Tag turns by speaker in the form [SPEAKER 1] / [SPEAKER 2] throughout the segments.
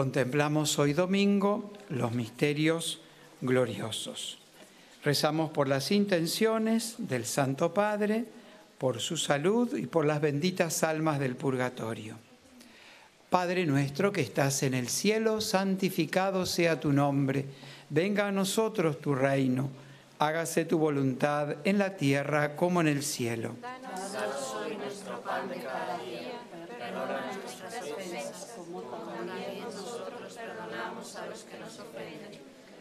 [SPEAKER 1] Contemplamos hoy domingo los misterios gloriosos. Rezamos por las intenciones del Santo Padre, por su salud y por las benditas almas del purgatorio. Padre nuestro que estás en el cielo, santificado sea tu nombre, venga a nosotros tu reino, hágase tu voluntad en la tierra como en el cielo.
[SPEAKER 2] Danos hoy nuestro pan de cada día, nuestras ofensas como también nosotros perdonamos a los que nos ofenden.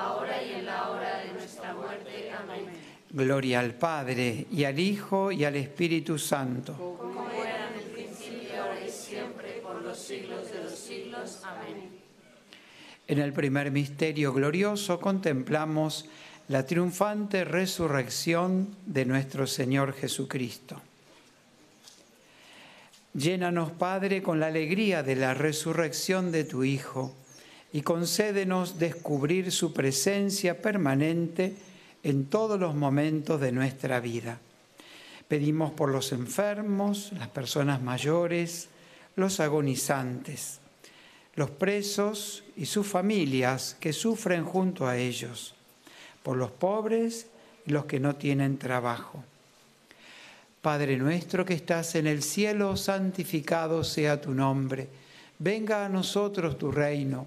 [SPEAKER 2] ahora y en la hora de nuestra muerte. Amén.
[SPEAKER 1] Gloria al Padre y al Hijo y al Espíritu Santo.
[SPEAKER 2] Como era en el principio, ahora y siempre, por los siglos de los siglos. Amén.
[SPEAKER 1] En el primer misterio glorioso contemplamos la triunfante resurrección de nuestro Señor Jesucristo. Llénanos, Padre, con la alegría de la resurrección de tu Hijo y concédenos descubrir su presencia permanente en todos los momentos de nuestra vida. Pedimos por los enfermos, las personas mayores, los agonizantes, los presos y sus familias que sufren junto a ellos, por los pobres y los que no tienen trabajo. Padre nuestro que estás en el cielo, santificado sea tu nombre. Venga a nosotros tu reino.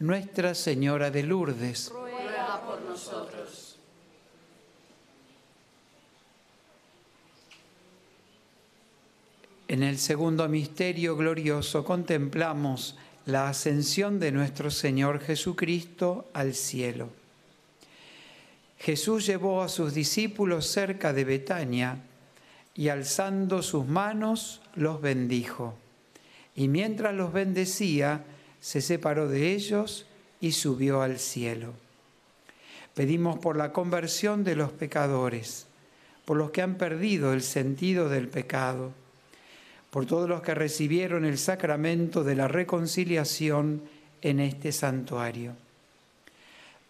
[SPEAKER 1] Nuestra Señora de Lourdes,
[SPEAKER 2] Ruega por nosotros.
[SPEAKER 1] En el segundo misterio glorioso contemplamos la ascensión de nuestro Señor Jesucristo al cielo. Jesús llevó a sus discípulos cerca de Betania y alzando sus manos los bendijo. Y mientras los bendecía, se separó de ellos y subió al cielo. Pedimos por la conversión de los pecadores, por los que han perdido el sentido del pecado por todos los que recibieron el sacramento de la reconciliación en este santuario.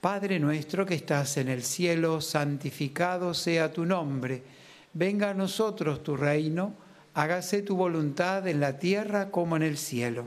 [SPEAKER 1] Padre nuestro que estás en el cielo, santificado sea tu nombre, venga a nosotros tu reino, hágase tu voluntad en la tierra como en el cielo.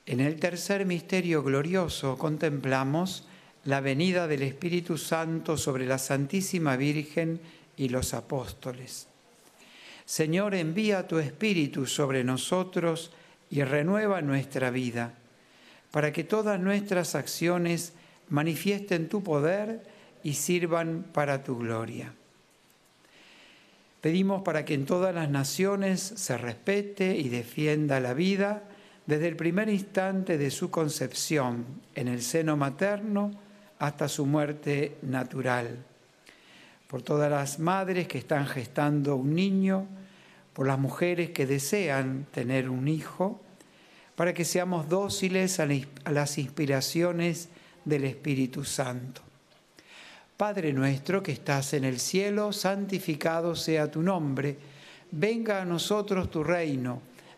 [SPEAKER 1] En el tercer misterio glorioso contemplamos la venida del Espíritu Santo sobre la Santísima Virgen y los apóstoles. Señor, envía tu Espíritu sobre nosotros y renueva nuestra vida, para que todas nuestras acciones manifiesten tu poder y sirvan para tu gloria. Pedimos para que en todas las naciones se respete y defienda la vida desde el primer instante de su concepción en el seno materno hasta su muerte natural. Por todas las madres que están gestando un niño, por las mujeres que desean tener un hijo, para que seamos dóciles a las inspiraciones del Espíritu Santo. Padre nuestro que estás en el cielo, santificado sea tu nombre, venga a nosotros tu reino,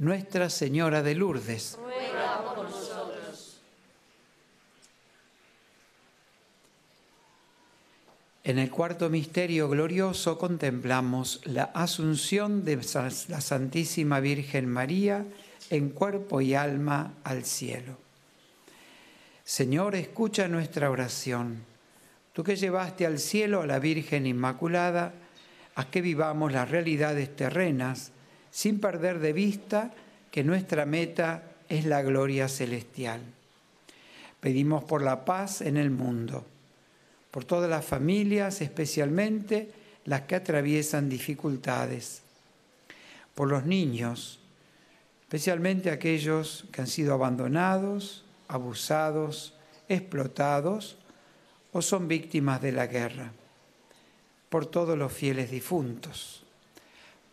[SPEAKER 1] Nuestra Señora de Lourdes,
[SPEAKER 2] Ruega por nosotros.
[SPEAKER 1] En el cuarto misterio glorioso contemplamos la asunción de la Santísima Virgen María en cuerpo y alma al cielo. Señor, escucha nuestra oración. Tú que llevaste al cielo a la Virgen Inmaculada, a que vivamos las realidades terrenas sin perder de vista que nuestra meta es la gloria celestial. Pedimos por la paz en el mundo por todas las familias, especialmente las que atraviesan dificultades, por los niños, especialmente aquellos que han sido abandonados, abusados, explotados o son víctimas de la guerra, por todos los fieles difuntos.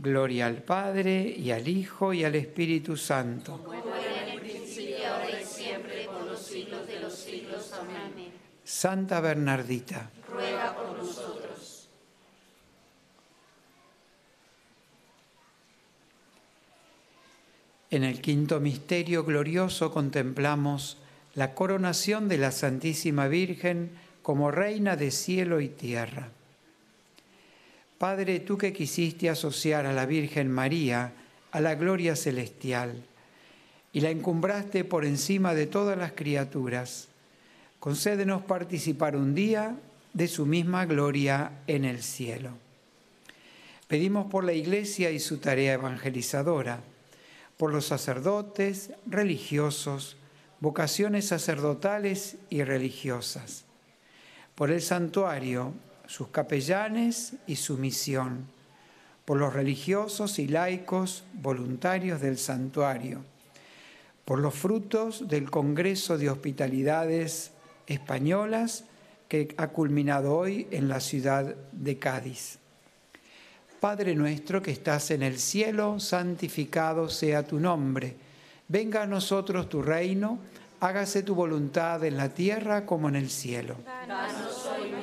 [SPEAKER 1] Gloria al Padre, y al Hijo, y al Espíritu Santo.
[SPEAKER 2] Como era en el principio, ahora y siempre, por los siglos de los siglos. Amén.
[SPEAKER 1] Santa Bernardita,
[SPEAKER 2] Ruega por nosotros.
[SPEAKER 1] En el quinto misterio glorioso contemplamos la coronación de la Santísima Virgen como Reina de cielo y tierra. Padre, tú que quisiste asociar a la Virgen María a la gloria celestial y la encumbraste por encima de todas las criaturas, concédenos participar un día de su misma gloria en el cielo. Pedimos por la Iglesia y su tarea evangelizadora, por los sacerdotes, religiosos, vocaciones sacerdotales y religiosas, por el santuario, sus capellanes y su misión, por los religiosos y laicos voluntarios del santuario, por los frutos del Congreso de Hospitalidades Españolas que ha culminado hoy en la ciudad de Cádiz. Padre nuestro que estás en el cielo, santificado sea tu nombre. Venga a nosotros tu reino, hágase tu voluntad en la tierra como en el cielo.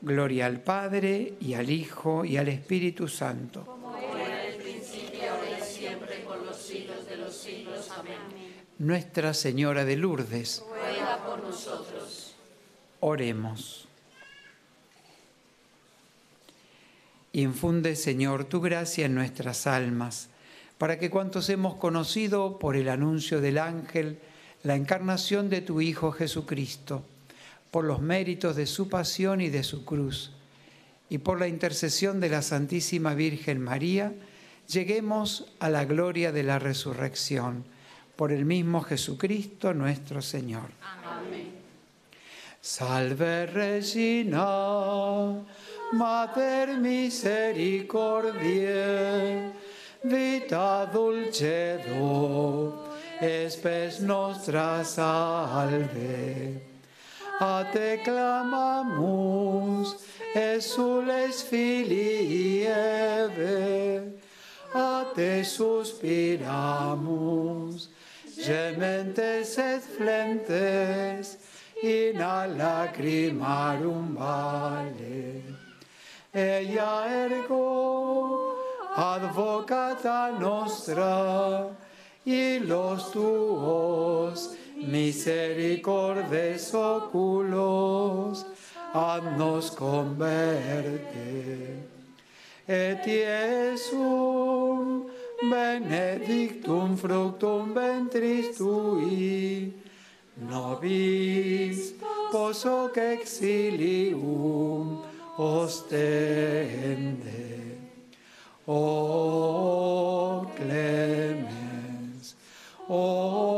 [SPEAKER 1] Gloria al Padre, y al Hijo, y al Espíritu Santo.
[SPEAKER 2] Como era en el principio, ahora y siempre, por los siglos de los siglos. Amén.
[SPEAKER 1] Nuestra Señora de Lourdes,
[SPEAKER 2] Ruega por nosotros.
[SPEAKER 1] oremos. Infunde, Señor, tu gracia en nuestras almas, para que cuantos hemos conocido por el anuncio del ángel la encarnación de tu Hijo Jesucristo, por los méritos de su pasión y de su cruz, y por la intercesión de la Santísima Virgen María, lleguemos a la gloria de la resurrección, por el mismo Jesucristo nuestro Señor.
[SPEAKER 2] Amén.
[SPEAKER 1] Salve Regina, Mater misericordiae, vita dulcedo, espes nostra salve. A te clamamus, exules filii Eve, a te suspiramus, gementes et flentes, in a lacrimarum vale. Ella ergo, advocata nostra, y los tuos misericordes oculos, haznos converte. Et Iesum benedictum fructum ventris tui, nobis poso exilium ostende. O clemens, o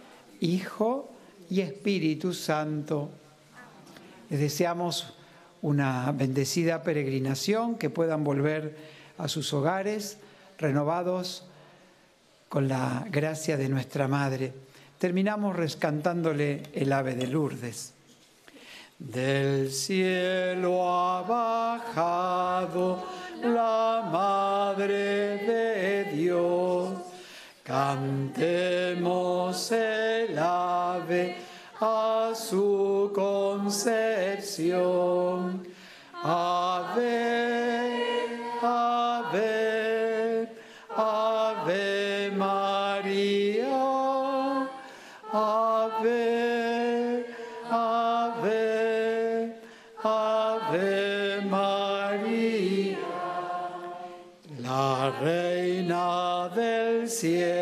[SPEAKER 1] Hijo y Espíritu Santo. Les deseamos una bendecida peregrinación, que puedan volver a sus hogares renovados con la gracia de nuestra Madre. Terminamos rescantándole el ave de Lourdes. Del cielo ha bajado la Madre de Dios. Cantemos el ave a su concepción. Ave, ave, ave María. Ave, ave, ave María. La reina del cielo,